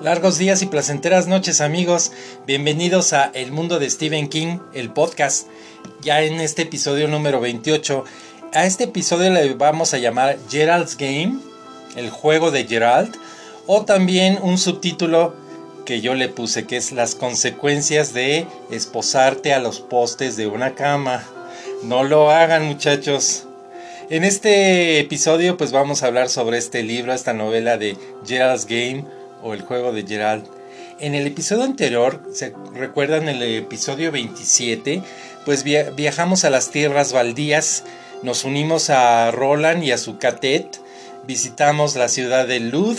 Largos días y placenteras noches amigos, bienvenidos a El Mundo de Stephen King, el podcast, ya en este episodio número 28. A este episodio le vamos a llamar Gerald's Game, el juego de Gerald, o también un subtítulo que yo le puse que es las consecuencias de esposarte a los postes de una cama. No lo hagan muchachos. En este episodio pues vamos a hablar sobre este libro, esta novela de Gerald's Game o el juego de Gerald. En el episodio anterior, ¿se recuerdan el episodio 27? Pues viajamos a las tierras baldías, nos unimos a Roland y a su catet, visitamos la ciudad de Lud,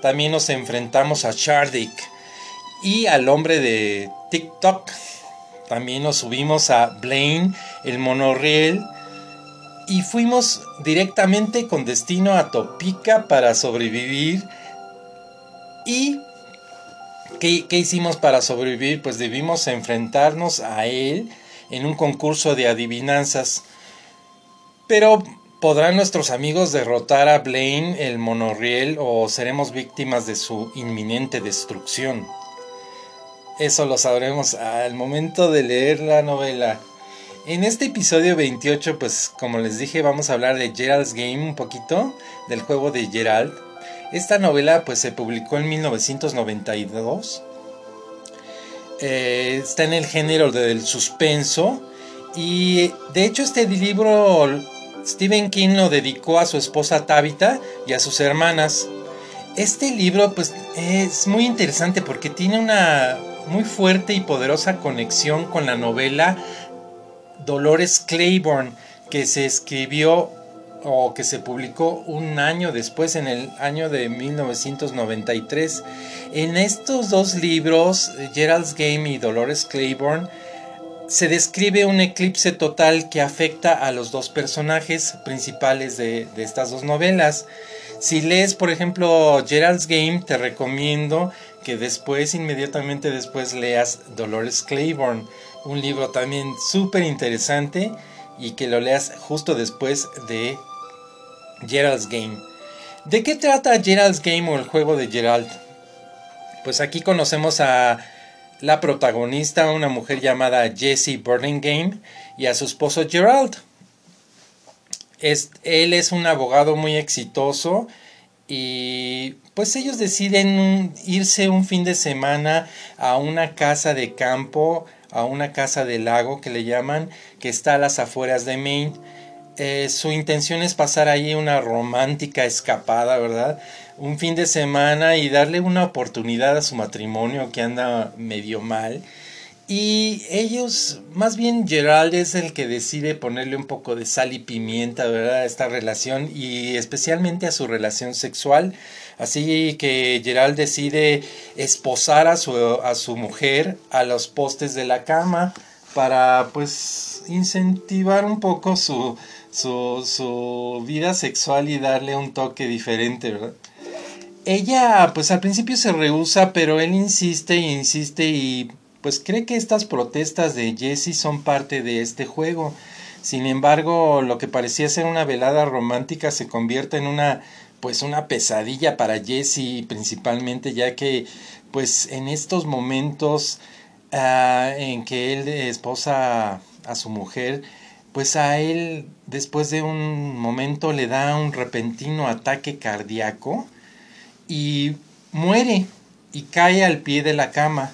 también nos enfrentamos a Shardik y al hombre de TikTok. También nos subimos a Blaine, el monorriel, y fuimos directamente con destino a Topica para sobrevivir. ¿Y qué, hicimos para sobrevivir? Pues debimos enfrentarnos a él en un concurso de adivinanzas. Pero ¿podrán nuestros amigos derrotar a Blaine el monorriel o seremos víctimas de su inminente destrucción? Eso lo sabremos al momento de leer la novela. En este episodio 28, pues como les dije, vamos a hablar de Gerald's Game un poquito, del juego de Gerald. Esta novela pues se publicó en 1992. Eh, está en el género del suspenso. Y de hecho este libro Stephen King lo dedicó a su esposa Tabitha y a sus hermanas. Este libro pues es muy interesante porque tiene una muy fuerte y poderosa conexión con la novela Dolores Claiborne, que se escribió o que se publicó un año después, en el año de 1993. En estos dos libros, Gerald's Game y Dolores Claiborne, se describe un eclipse total que afecta a los dos personajes principales de, de estas dos novelas. Si lees, por ejemplo, Gerald's Game, te recomiendo que después, inmediatamente después, leas Dolores Claiborne un libro también súper interesante y que lo leas justo después de Gerald's Game. ¿De qué trata Gerald's Game o el juego de Gerald? Pues aquí conocemos a la protagonista, una mujer llamada Jessie Burlingame, y a su esposo Gerald. él es un abogado muy exitoso y pues ellos deciden irse un fin de semana a una casa de campo a una casa del lago que le llaman, que está a las afueras de Maine. Eh, su intención es pasar allí una romántica escapada, ¿verdad? Un fin de semana y darle una oportunidad a su matrimonio que anda medio mal. Y ellos, más bien Gerald es el que decide ponerle un poco de sal y pimienta, ¿verdad? A esta relación y especialmente a su relación sexual. Así que Gerald decide esposar a su, a su mujer a los postes de la cama para pues incentivar un poco su, su, su vida sexual y darle un toque diferente, ¿verdad? Ella pues al principio se rehúsa, pero él insiste e insiste y pues cree que estas protestas de Jesse son parte de este juego. Sin embargo, lo que parecía ser una velada romántica se convierte en una pues una pesadilla para Jesse principalmente ya que pues en estos momentos ah, en que él esposa a su mujer pues a él después de un momento le da un repentino ataque cardíaco y muere y cae al pie de la cama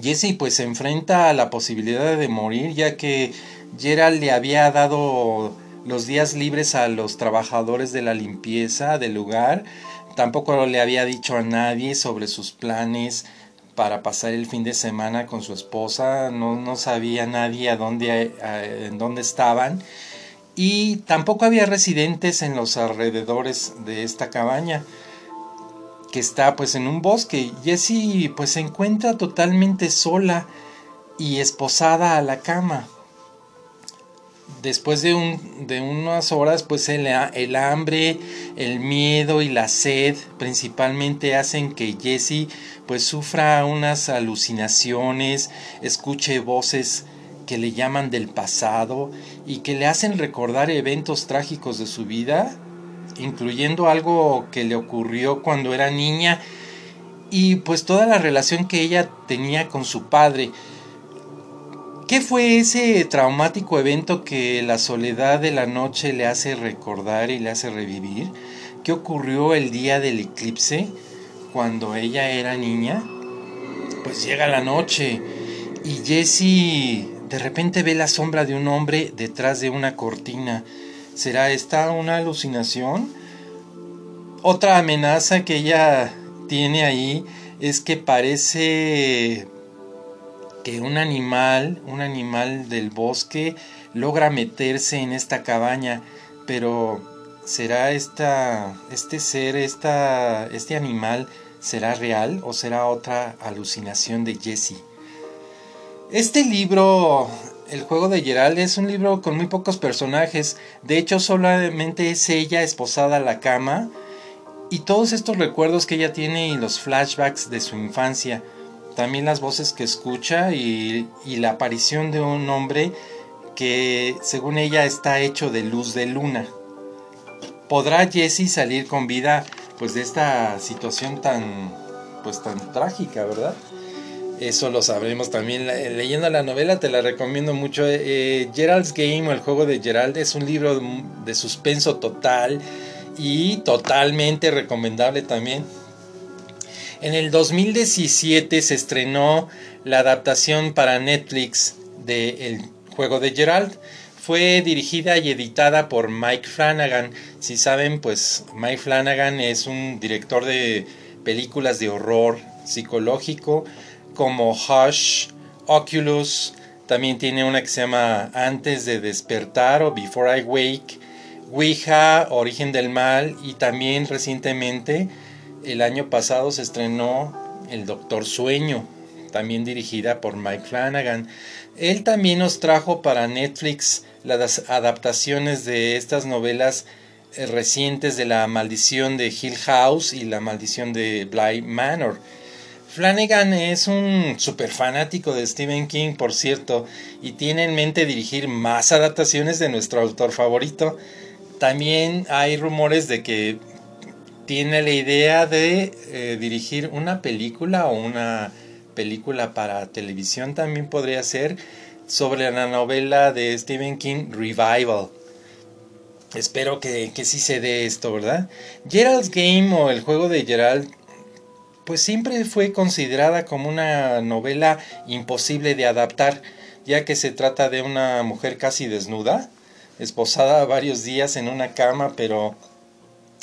Jesse pues se enfrenta a la posibilidad de morir ya que Gerald le había dado los días libres a los trabajadores de la limpieza del lugar. Tampoco le había dicho a nadie sobre sus planes para pasar el fin de semana con su esposa. No, no sabía nadie dónde, en dónde estaban. Y tampoco había residentes en los alrededores de esta cabaña que está pues en un bosque. Jessie pues se encuentra totalmente sola y esposada a la cama. Después de, un, de unas horas pues el, el, hambre, el miedo y la sed principalmente hacen que Jessie pues sufra unas alucinaciones, escuche voces que le llaman del pasado y que le hacen recordar eventos trágicos de su vida incluyendo algo que le ocurrió cuando era niña y pues toda la relación que ella tenía con su padre. ¿Qué fue ese traumático evento que la soledad de la noche le hace recordar y le hace revivir? ¿Qué ocurrió el día del eclipse cuando ella era niña? Pues llega la noche y Jessie de repente ve la sombra de un hombre detrás de una cortina. ¿Será esta una alucinación? Otra amenaza que ella tiene ahí es que parece que un animal, un animal del bosque, logra meterse en esta cabaña, pero ¿será esta, este ser, esta, este animal, será real o será otra alucinación de Jessie? Este libro, El juego de Gerald, es un libro con muy pocos personajes. De hecho, solamente es ella esposada a la cama y todos estos recuerdos que ella tiene y los flashbacks de su infancia. También las voces que escucha y, la aparición de un hombre que, según ella, está hecho de luz de luna. ¿Podrá Jessie salir con vida pues de esta situación tan pues tan trágica, verdad? Eso lo sabremos también. Leyendo la novela te la recomiendo mucho. Eh, eh, Gerald's Game o el juego de Gerald es un libro de suspenso total y totalmente recomendable también. En el 2017 se estrenó la adaptación para Netflix de El juego de Gerald. Fue dirigida y editada por Mike Flanagan. Si saben, pues Mike Flanagan es un director de películas de horror psicológico como Hush, Oculus, también tiene una que se llama Antes de despertar o Before I Wake, Ouija, Origen del Mal y también recientemente el año pasado se estrenó El Doctor Sueño, también dirigida por Mike Flanagan. Él también nos trajo para Netflix las adaptaciones de estas novelas eh, recientes de La Maldición de Hill House y La Maldición de Bly Manor. Flanagan es un super fanático de Stephen King, por cierto, y tiene en mente dirigir más adaptaciones de nuestro autor favorito. También hay rumores de que tiene la idea de eh, dirigir una película o una película para televisión también podría ser sobre la novela de Stephen King Revival. Espero que, que sí se dé esto, ¿verdad? Gerald's Game o el juego de Gerald pues siempre fue considerada como una novela imposible de adaptar, ya que se trata de una mujer casi desnuda, esposada varios días en una cama, pero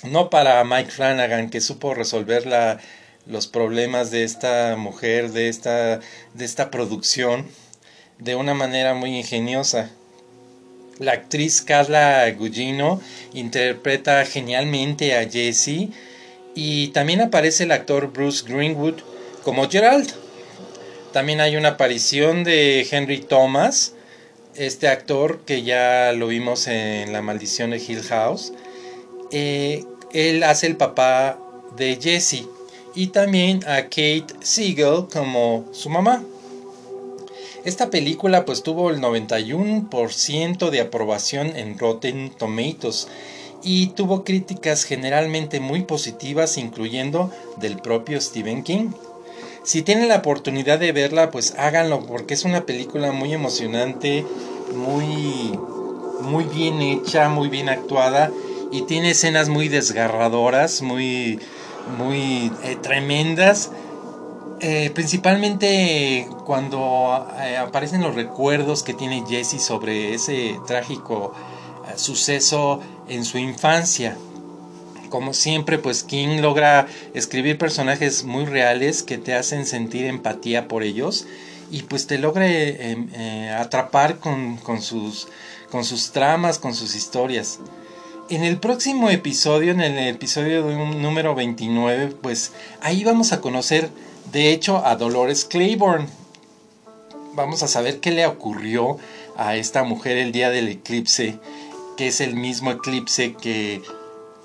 no para Mike Flanagan, que supo resolver los problemas de esta mujer, de esta, de esta producción, de una manera muy ingeniosa. La actriz Carla Gugino interpreta genialmente a Jessie, y también aparece el actor Bruce Greenwood como Gerald. También hay una aparición de Henry Thomas, este actor que ya lo vimos en La maldición de Hill House. Eh, él hace el papá de Jesse y también a Kate Siegel como su mamá. Esta película pues tuvo el 91% de aprobación en Rotten Tomatoes y tuvo críticas generalmente muy positivas, incluyendo del propio Stephen King. Si tienen la oportunidad de verla, pues háganlo, porque es una película muy emocionante, muy, muy bien hecha, muy bien actuada y tiene escenas muy desgarradoras, muy, muy eh, tremendas. Eh, principalmente cuando eh, aparecen los recuerdos que tiene Jesse sobre ese trágico suceso en su infancia. Como siempre, pues King logra escribir personajes muy reales que te hacen sentir empatía por ellos y pues te logra em, atrapar con, sus, con sus tramas, con sus historias. En el próximo episodio, en el episodio número 29, pues ahí vamos a conocer de hecho a Dolores Claiborne. Vamos a saber qué le ocurrió a esta mujer el día del eclipse que es el mismo eclipse que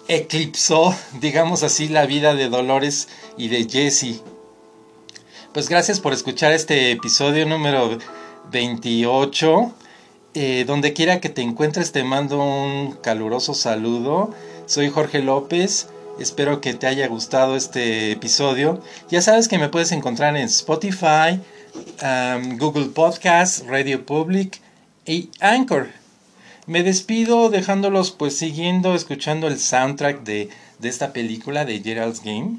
eclipsó, digamos así, la vida de Dolores y de Jesse. Pues gracias por escuchar este episodio número 28. Eh, donde quiera que te encuentres te mando un caluroso saludo. Soy Jorge López Espero que te haya gustado este episodio. Ya sabes que me puedes encontrar en Spotify, Google Podcast, Radio Public y Anchor. Me despido dejándolos pues siguiendo, escuchando el soundtrack de, de esta película de Gerald's Game.